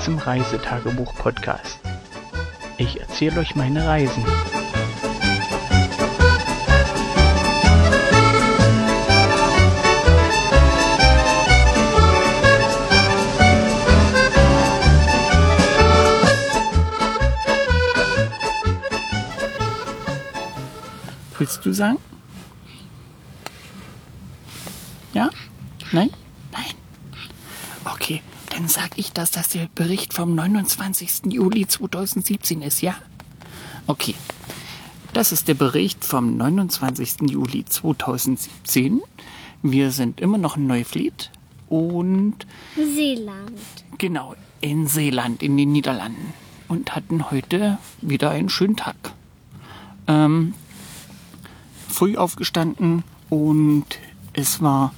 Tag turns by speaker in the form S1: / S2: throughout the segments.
S1: Zum Reisetagebuch-Podcast. Ich erzähle euch meine Reisen. Willst du sagen? Ja? Nein? Nein. Okay, dann sag ich, dass das der Bericht vom 29. Juli 2017 ist, ja? Okay. Das ist der Bericht vom 29. Juli 2017. Wir sind immer noch in Neuflied und
S2: Seeland.
S1: genau in Seeland, in den Niederlanden. Und hatten heute wieder einen schönen Tag. Ähm, früh aufgestanden und es war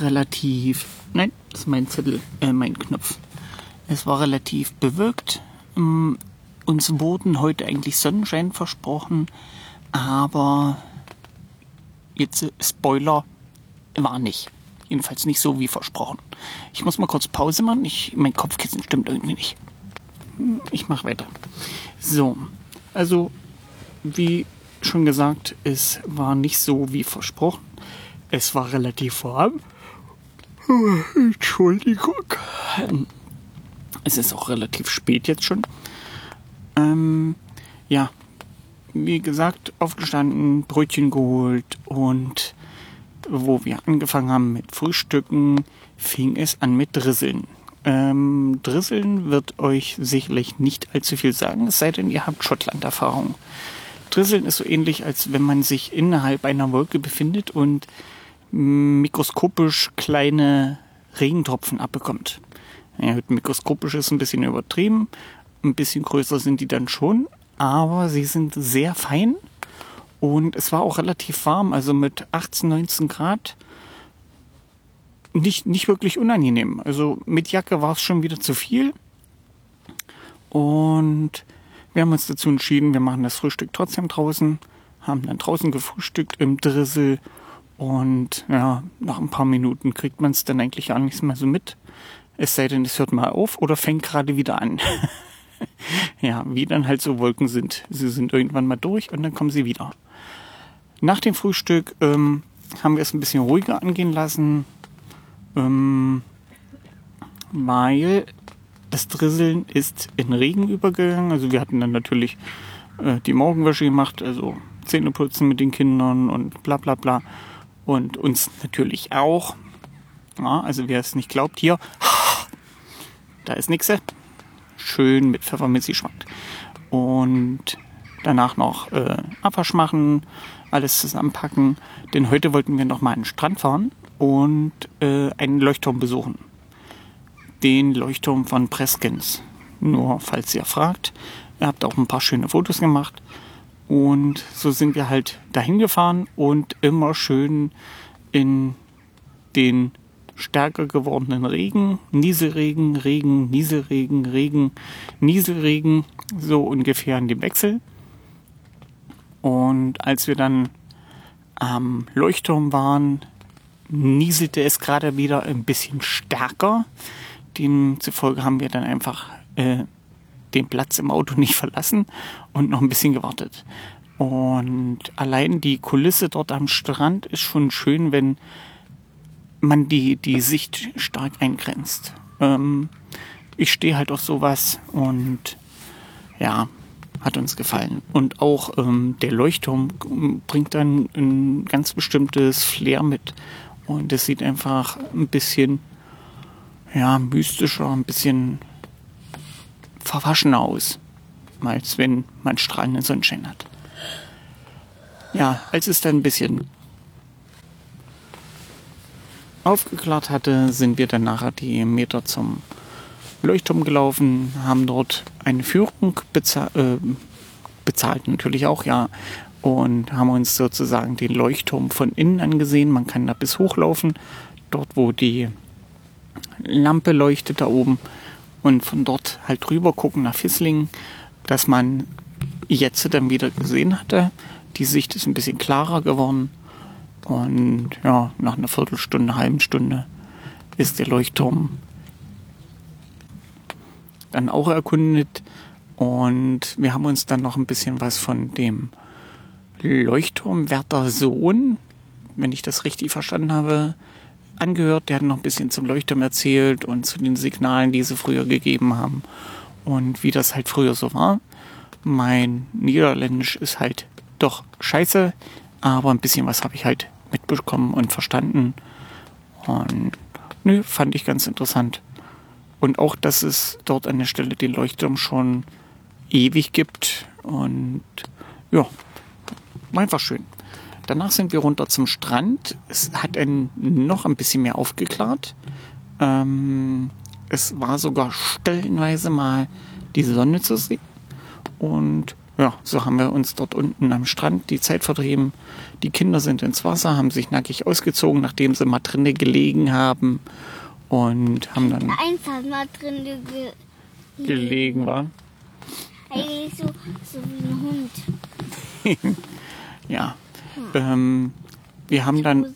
S1: relativ. Nein, das ist mein Zettel, äh, mein Knopf. Es war relativ bewölkt. Ähm, uns wurden heute eigentlich Sonnenschein versprochen, aber jetzt äh, Spoiler war nicht. Jedenfalls nicht so wie versprochen. Ich muss mal kurz Pause machen. Ich, mein Kopfkissen stimmt irgendwie nicht. Hm, Ich mache weiter. So, also wie schon gesagt, es war nicht so wie versprochen. Es war relativ warm. Entschuldigung. Es ist auch relativ spät jetzt schon. Ähm, ja, wie gesagt, aufgestanden, Brötchen geholt und wo wir angefangen haben mit Frühstücken, fing es an mit Drisseln. Ähm, Drisseln wird euch sicherlich nicht allzu viel sagen, es sei denn, ihr habt Schottland-Erfahrung. Drisseln ist so ähnlich, als wenn man sich innerhalb einer Wolke befindet und mikroskopisch kleine Regentropfen abbekommt. Ja, mikroskopisch ist ein bisschen übertrieben, ein bisschen größer sind die dann schon, aber sie sind sehr fein. Und es war auch relativ warm, also mit 18, 19 Grad. Nicht, nicht wirklich unangenehm. Also mit Jacke war es schon wieder zu viel. Und wir haben uns dazu entschieden, wir machen das Frühstück trotzdem draußen, haben dann draußen gefrühstückt im Drissel und ja, nach ein paar Minuten kriegt man es dann eigentlich auch nichts mehr so mit. Es sei denn, es hört mal auf oder fängt gerade wieder an. ja, wie dann halt so Wolken sind. Sie sind irgendwann mal durch und dann kommen sie wieder. Nach dem Frühstück ähm, haben wir es ein bisschen ruhiger angehen lassen, ähm, weil das Drisseln ist in Regen übergegangen. Also wir hatten dann natürlich äh, die Morgenwäsche gemacht, also Zähneputzen mit den Kindern und bla bla bla. Und uns natürlich auch. Ja, also wer es nicht glaubt, hier, da ist nichts. Schön mit Pfefferminz geschmackt. Und danach noch äh, Abwasch machen, alles zusammenpacken. Denn heute wollten wir noch mal an den Strand fahren und äh, einen Leuchtturm besuchen. Den Leuchtturm von Preskens. Nur falls ihr fragt, ihr habt auch ein paar schöne Fotos gemacht. Und so sind wir halt dahin gefahren und immer schön in den stärker gewordenen Regen, Nieselregen, Regen, Nieselregen, Regen, Nieselregen, so ungefähr in dem Wechsel. Und als wir dann am Leuchtturm waren, nieselte es gerade wieder ein bisschen stärker. Demzufolge haben wir dann einfach äh, den Platz im Auto nicht verlassen und noch ein bisschen gewartet. Und allein die Kulisse dort am Strand ist schon schön, wenn man die, die Sicht stark eingrenzt. Ähm, ich stehe halt auf sowas und ja, hat uns gefallen. Und auch ähm, der Leuchtturm bringt dann ein ganz bestimmtes Flair mit. Und es sieht einfach ein bisschen ja, mystischer, ein bisschen verwaschener aus, als wenn man strahlenden Sonnenschein hat. Ja, als es dann ein bisschen aufgeklärt hatte, sind wir dann nachher die Meter zum Leuchtturm gelaufen, haben dort eine Führung beza äh, bezahlt, natürlich auch, ja, und haben uns sozusagen den Leuchtturm von innen angesehen. Man kann da bis hochlaufen, dort wo die Lampe leuchtet da oben und von dort halt rüber gucken nach Fisslingen, dass man jetzt dann wieder gesehen hatte. Die Sicht ist ein bisschen klarer geworden und ja, nach einer Viertelstunde, halben Stunde ist der Leuchtturm dann auch erkundet. Und wir haben uns dann noch ein bisschen was von dem Leuchtturmwärter Sohn, wenn ich das richtig verstanden habe, angehört. Der hat noch ein bisschen zum Leuchtturm erzählt und zu den Signalen, die sie früher gegeben haben und wie das halt früher so war. Mein Niederländisch ist halt doch scheiße, aber ein bisschen was habe ich halt mitbekommen und verstanden. Und nö, fand ich ganz interessant. Und auch, dass es dort an der Stelle den Leuchtturm schon ewig gibt. Und ja, einfach schön. Danach sind wir runter zum Strand. Es hat einen noch ein bisschen mehr aufgeklärt. Ähm, es war sogar stellenweise mal die Sonne zu sehen. Und ja, so haben wir uns dort unten am Strand die Zeit vertrieben. Die Kinder sind ins Wasser, haben sich nackig ausgezogen, nachdem sie mal drinnen gelegen haben. Und haben dann.
S2: Einfach mal drin ge
S1: gelegen, war.
S2: Eigentlich so, so wie ein
S1: Hund. ja, ähm, wir haben dann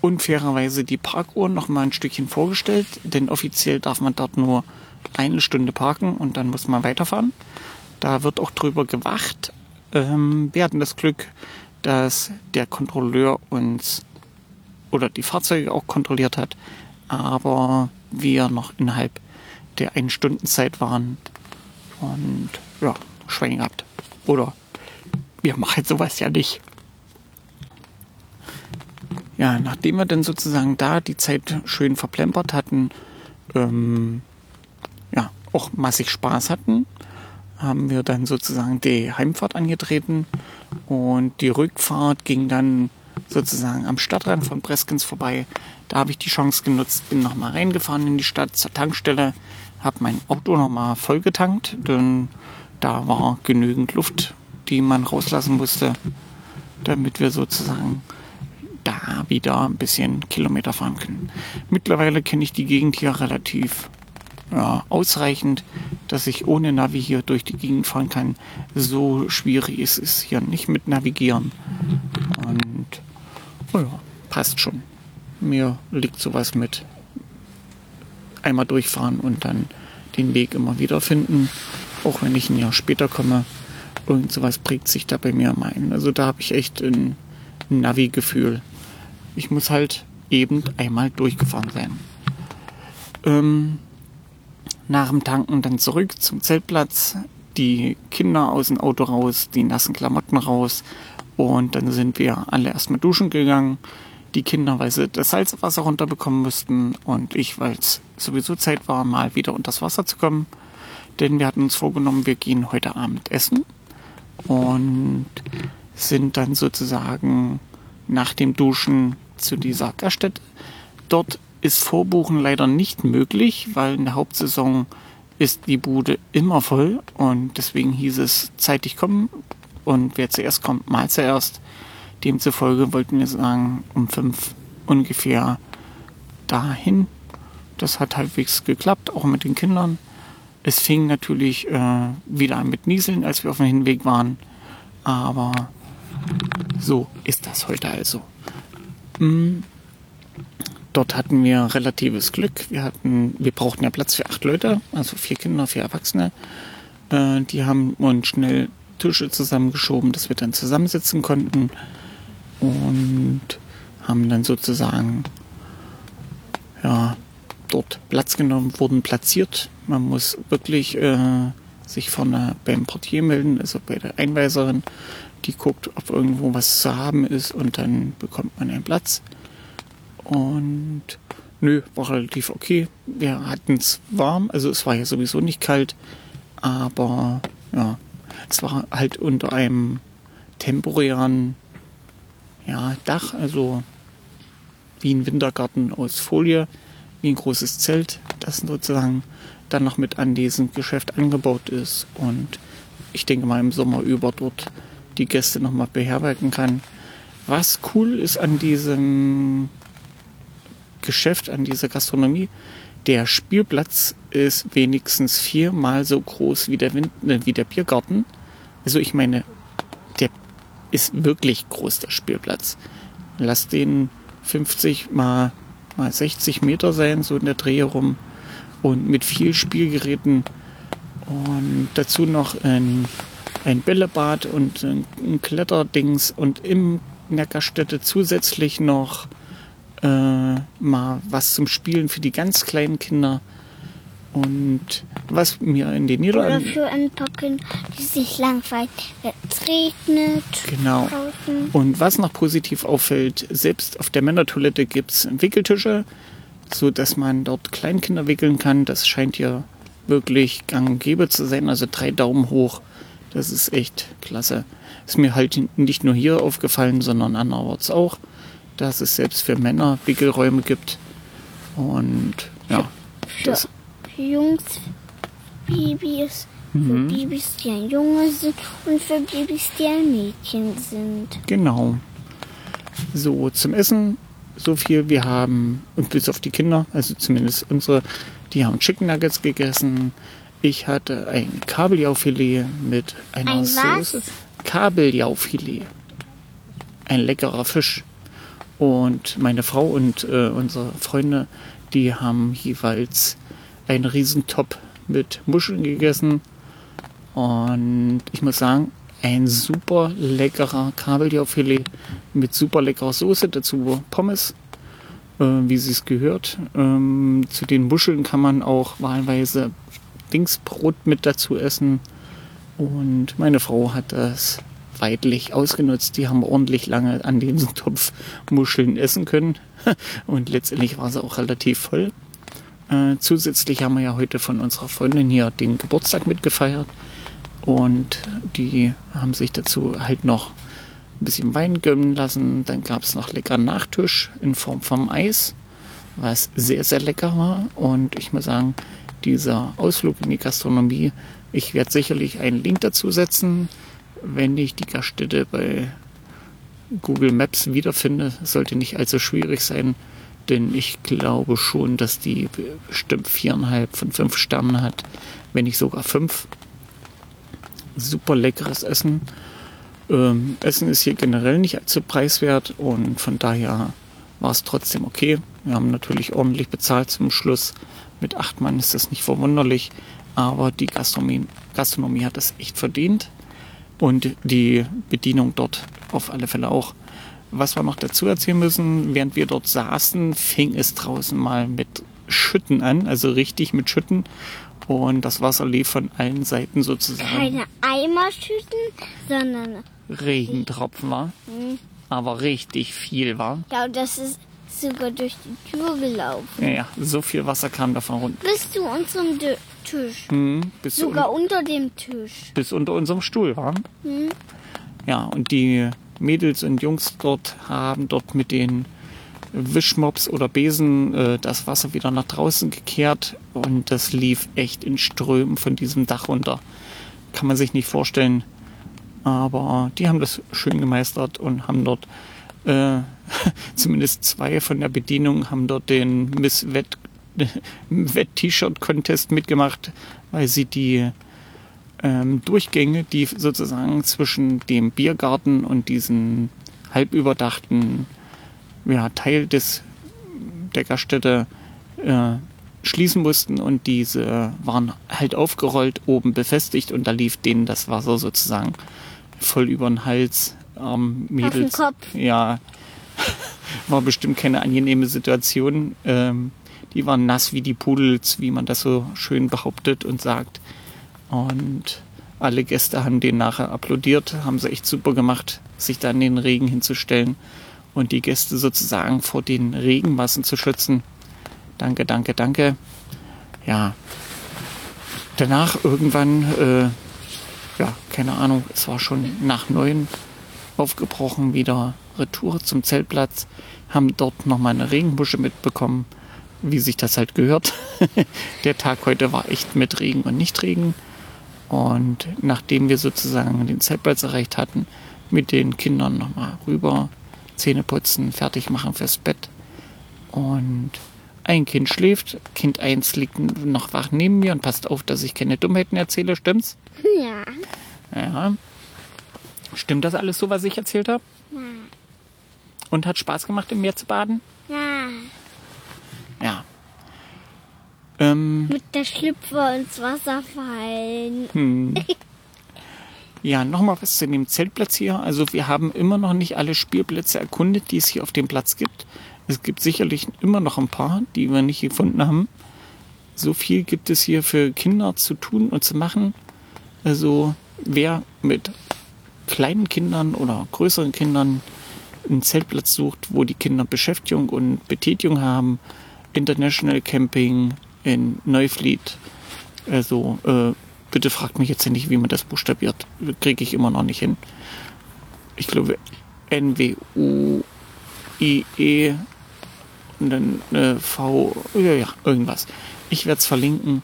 S1: unfairerweise die Parkuhr noch mal ein Stückchen vorgestellt, denn offiziell darf man dort nur eine Stunde parken und dann muss man weiterfahren. Da wird auch drüber gewacht. Ähm, wir hatten das Glück, dass der Kontrolleur uns oder die Fahrzeuge auch kontrolliert hat, aber wir noch innerhalb der einen Stunden Zeit waren und ja, Schwein gehabt. Oder wir machen sowas ja nicht ja, nachdem wir dann sozusagen da die Zeit schön verplempert hatten, ähm, ja, auch massig Spaß hatten, haben wir dann sozusagen die Heimfahrt angetreten und die Rückfahrt ging dann sozusagen am Stadtrand von Breskens vorbei. Da habe ich die Chance genutzt, bin nochmal reingefahren in die Stadt zur Tankstelle, habe mein Auto nochmal vollgetankt, denn da war genügend Luft, die man rauslassen musste, damit wir sozusagen da wieder ein bisschen Kilometer fahren können. Mittlerweile kenne ich die Gegend hier relativ ja, ausreichend, dass ich ohne Navi hier durch die Gegend fahren kann. So schwierig ist es hier nicht mit Navigieren. Und oh ja, passt schon. Mir liegt sowas mit einmal durchfahren und dann den Weg immer wieder finden. Auch wenn ich ein Jahr später komme. Irgend sowas prägt sich da bei mir ein. Also da habe ich echt ein Navi-Gefühl. Ich muss halt eben einmal durchgefahren sein. Ähm, nach dem Tanken dann zurück zum Zeltplatz, die Kinder aus dem Auto raus, die nassen Klamotten raus und dann sind wir alle erstmal duschen gegangen. Die Kinder, weil sie das Salzwasser runterbekommen müssten und ich, weil es sowieso Zeit war, mal wieder unter das Wasser zu kommen. Denn wir hatten uns vorgenommen, wir gehen heute Abend essen und sind dann sozusagen nach dem Duschen zu dieser Gaststätte. Dort ist Vorbuchen leider nicht möglich, weil in der Hauptsaison ist die Bude immer voll und deswegen hieß es zeitig kommen und wer zuerst kommt, mal zuerst. Demzufolge wollten wir sagen, um fünf ungefähr dahin. Das hat halbwegs geklappt, auch mit den Kindern. Es fing natürlich äh, wieder an mit Nieseln, als wir auf dem Hinweg waren. Aber so ist das heute also. Hm. Dort hatten wir relatives Glück. Wir hatten, wir brauchten ja Platz für acht Leute, also vier Kinder, vier Erwachsene. Äh, die haben uns schnell Tische zusammengeschoben, dass wir dann zusammensitzen konnten und haben dann sozusagen ja dort Platz genommen, wurden platziert. Man muss wirklich äh, sich vorne beim Portier melden, also bei der Einweiserin, die guckt, ob irgendwo was zu haben ist und dann bekommt man einen Platz. Und nö, war relativ okay. Wir hatten es warm, also es war ja sowieso nicht kalt, aber ja, es war halt unter einem temporären ja, Dach, also wie ein Wintergarten aus Folie, wie ein großes Zelt, das sozusagen dann noch mit an diesem Geschäft angebaut ist und ich denke mal im Sommer über dort die Gäste nochmal beherbergen kann. Was cool ist an diesem Geschäft, an dieser Gastronomie, der Spielplatz ist wenigstens viermal so groß wie der, Wind, äh, wie der Biergarten. Also ich meine, der ist wirklich groß, der Spielplatz. Lass den 50 mal, mal 60 Meter sein, so in der Dreh rum. Und mit viel Spielgeräten. Und dazu noch ein, ein Bällebad und ein, ein Kletterdings und im, Gaststätte zusätzlich noch äh, mal was zum Spielen für die ganz kleinen Kinder. Und was mir in den
S2: Oder
S1: Niederlanden.
S2: für ein paar Kinder, die sich langweilen, wenn es regnet.
S1: Genau.
S2: Draußen.
S1: Und was noch positiv auffällt, selbst auf der Männertoilette gibt es Wickeltische, so dass man dort Kleinkinder wickeln kann. Das scheint hier wirklich gang und gäbe zu sein. Also drei Daumen hoch. Das ist echt klasse. Ist mir halt nicht nur hier aufgefallen, sondern anderorts auch, dass es selbst für Männer Wickelräume gibt. Und ja,
S2: Für,
S1: das,
S2: für Jungs, Babys,
S1: Mhm.
S2: für Babys, die ein Junge sind und für Babys, die ein Mädchen sind.
S1: Genau. So, zum Essen so viel. Wir haben, und bis auf die Kinder, also zumindest unsere, die haben Chicken Nuggets gegessen. Ich hatte ein Kabeljaufilet mit einer
S2: Ein was?
S1: Soße. Kabeljaufilet. Ein leckerer Fisch. Und meine Frau und äh, unsere Freunde, die haben jeweils einen Riesentop mit Muscheln gegessen. Und ich muss sagen, ein super leckerer Kabeljaufilet mit super leckerer Soße, dazu Pommes, äh, wie sie es gehört. Ähm, zu den Muscheln kann man auch wahlweise Dingsbrot mit dazu essen. Und meine Frau hat das weidlich ausgenutzt. Die haben ordentlich lange an diesem Topf Muscheln essen können. Und letztendlich war sie auch relativ voll. Äh, zusätzlich haben wir ja heute von unserer Freundin hier den Geburtstag mitgefeiert. Und die haben sich dazu halt noch ein bisschen Wein gönnen lassen. Dann gab es noch leckeren Nachtisch in Form vom Eis, was sehr, sehr lecker war. Und ich muss sagen, dieser Ausflug in die Gastronomie, ich werde sicherlich einen Link dazu setzen, wenn ich die Gaststätte bei Google Maps wiederfinde. Sollte nicht allzu schwierig sein, denn ich glaube schon, dass die bestimmt viereinhalb von fünf Sternen hat, wenn nicht sogar fünf. Super leckeres Essen. Ähm, Essen ist hier generell nicht allzu preiswert und von daher war es trotzdem okay. Wir haben natürlich ordentlich bezahlt zum Schluss. Mit acht Mann ist das nicht verwunderlich, aber die Gastronomie, Gastronomie hat das echt verdient und die Bedienung dort auf alle Fälle auch. Was wir noch dazu erzählen müssen, während wir dort saßen, fing es draußen mal mit Schütten an, also richtig mit Schütten. Und das Wasser lief von allen Seiten sozusagen.
S2: Keine Eimerschütten, sondern
S1: Regentropfen war, aber richtig viel war.
S2: ja, das ist sogar durch die Tür gelaufen.
S1: Ja, ja, so viel Wasser kam davon runter.
S2: Bis zu unserem Dö- Tisch.
S1: Hm, bis, un
S2: Sogar unter dem Tisch.
S1: bis unter unserem Stuhl war. Ja, und die Mädels und Jungs dort haben dort mit den Wischmops oder Besen äh, das Wasser wieder nach draußen gekehrt und das lief echt in Strömen von diesem Dach runter. Kann man sich nicht vorstellen. Aber die haben das schön gemeistert und haben dort äh, zumindest zwei von der Bedienung haben dort den Miss Wett Wett-T-Shirt-Contest mitgemacht, weil sie die ähm, Durchgänge, die sozusagen zwischen dem Biergarten und diesem halbüberdachten ja, Teil des, der Gaststätte äh, schließen mussten und diese waren halt aufgerollt, oben befestigt und da lief denen das Wasser sozusagen voll über den Hals. Ähm, Mädels.
S2: Kopf.
S1: Ja, war bestimmt keine angenehme Situation. Ähm, die waren nass wie die Pudels, wie man das so schön behauptet und sagt. Und alle Gäste haben den nachher applaudiert, haben sie echt super gemacht, sich da in den Regen hinzustellen und die Gäste sozusagen vor den Regenmassen zu schützen. Danke, danke, danke. Ja. Danach irgendwann, äh, ja, keine Ahnung, es war schon nach neun aufgebrochen, wieder Retour zum Zeltplatz, haben dort nochmal eine Regenbusche mitbekommen, wie sich das halt gehört. Der Tag heute war echt mit Regen und Nichtregen. Und nachdem wir sozusagen den Zeltplatz erreicht hatten, mit den Kindern nochmal rüber, Zähne putzen, fertig machen fürs Bett. Und ein Kind schläft, Kind 1 liegt noch wach neben mir und passt auf, dass ich keine Dummheiten erzähle, stimmt's?
S2: Ja.
S1: Ja. Stimmt das alles so, was ich erzählt habe? Und hat Spaß gemacht, im Meer zu baden?
S2: Ja.
S1: Ja. Ähm,
S2: Mit der Schlüpfer ins Wasser fallen.
S1: hm. Ja, nochmal was zu dem Zeltplatz hier. Also wir haben immer noch nicht alle Spielplätze erkundet, die es hier auf dem Platz gibt. Es gibt sicherlich immer noch ein paar, die wir nicht gefunden haben. So viel gibt es hier für Kinder zu tun und zu machen. Also wer mit kleinen Kindern oder größeren Kindern einen Zeltplatz sucht, wo die Kinder Beschäftigung und Betätigung haben, International Camping in Neuflied. Also äh, bitte fragt mich jetzt nicht, wie man das buchstabiert. Kriege ich immer noch nicht hin. Ich glaube N-W-U-I-E und dann äh, V, ja, ja, irgendwas. Ich werde es verlinken.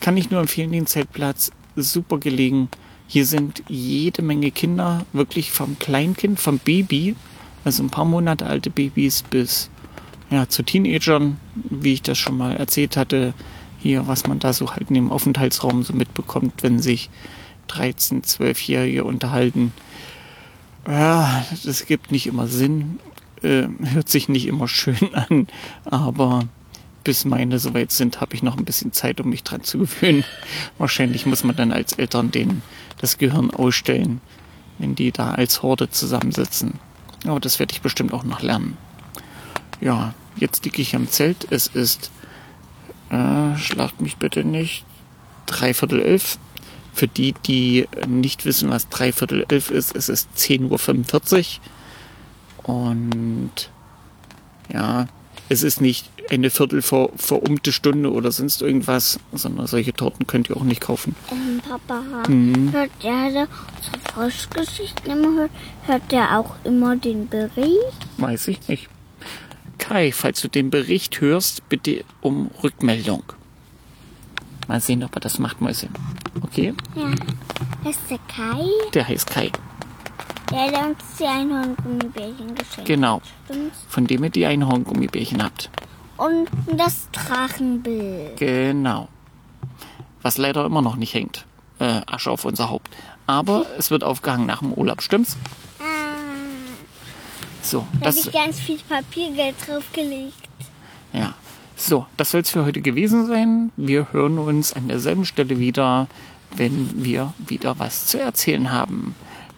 S1: Kann ich nur empfehlen, den Zeltplatz. Super gelegen. Hier sind jede Menge Kinder, wirklich vom Kleinkind, vom Baby, also ein paar Monate alte Babys bis ja, zu Teenagern, wie ich das schon mal erzählt hatte, hier, was man da so halt in dem Aufenthaltsraum so mitbekommt, wenn sich 13-, 12-Jährige unterhalten. Ja, das gibt nicht immer Sinn, äh, hört sich nicht immer schön an, aber bis meine soweit sind, habe ich noch ein bisschen Zeit, um mich dran zu gewöhnen. Wahrscheinlich muss man dann als Eltern denen das Gehirn ausstellen, wenn die da als Horde zusammensitzen. Aber das werde ich bestimmt auch noch lernen. Ja, jetzt liege ich am Zelt. Es ist, äh, schlagt mich bitte nicht, dreiviertel elf. Für die, die nicht wissen, was dreiviertel elf ist, es ist 10.45 Uhr. Und ja, es ist nicht eine Viertel vor, verumte Stunde oder sonst irgendwas, sondern solche Torten könnt ihr auch nicht kaufen.
S2: Ähm, Papa,
S1: Mhm.
S2: hört der, der unsere Froschgeschichten immer hört, hört der auch immer den Bericht?
S1: Weiß ich nicht. Kai, falls du den Bericht hörst, bitte um Rückmeldung. Mal sehen, ob er das macht, Mäuschen. Okay?
S2: Ja. Ist der Kai?
S1: Der heißt Kai.
S2: Der, der uns die Einhorn-Gummibärchen geschenkt
S1: Genau.
S2: hat. Stimmt's?
S1: Von dem ihr die Einhorn-Gummibärchen habt.
S2: Und das Drachenbild.
S1: Genau. Was leider immer noch nicht hängt. Äh, Asche auf unser Haupt. Aber es wird aufgehangen nach dem Urlaub, stimmt's? So,
S2: da habe ich ganz viel Papiergeld draufgelegt.
S1: ja. So, das soll es für heute gewesen sein. Wir hören uns an derselben Stelle wieder, wenn wir wieder was zu erzählen haben.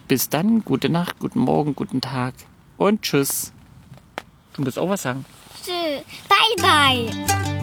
S1: Bis dann, gute Nacht, guten Morgen, guten Tag und tschüss. Du musst auch was sagen.
S2: Tschö. Bye, bye.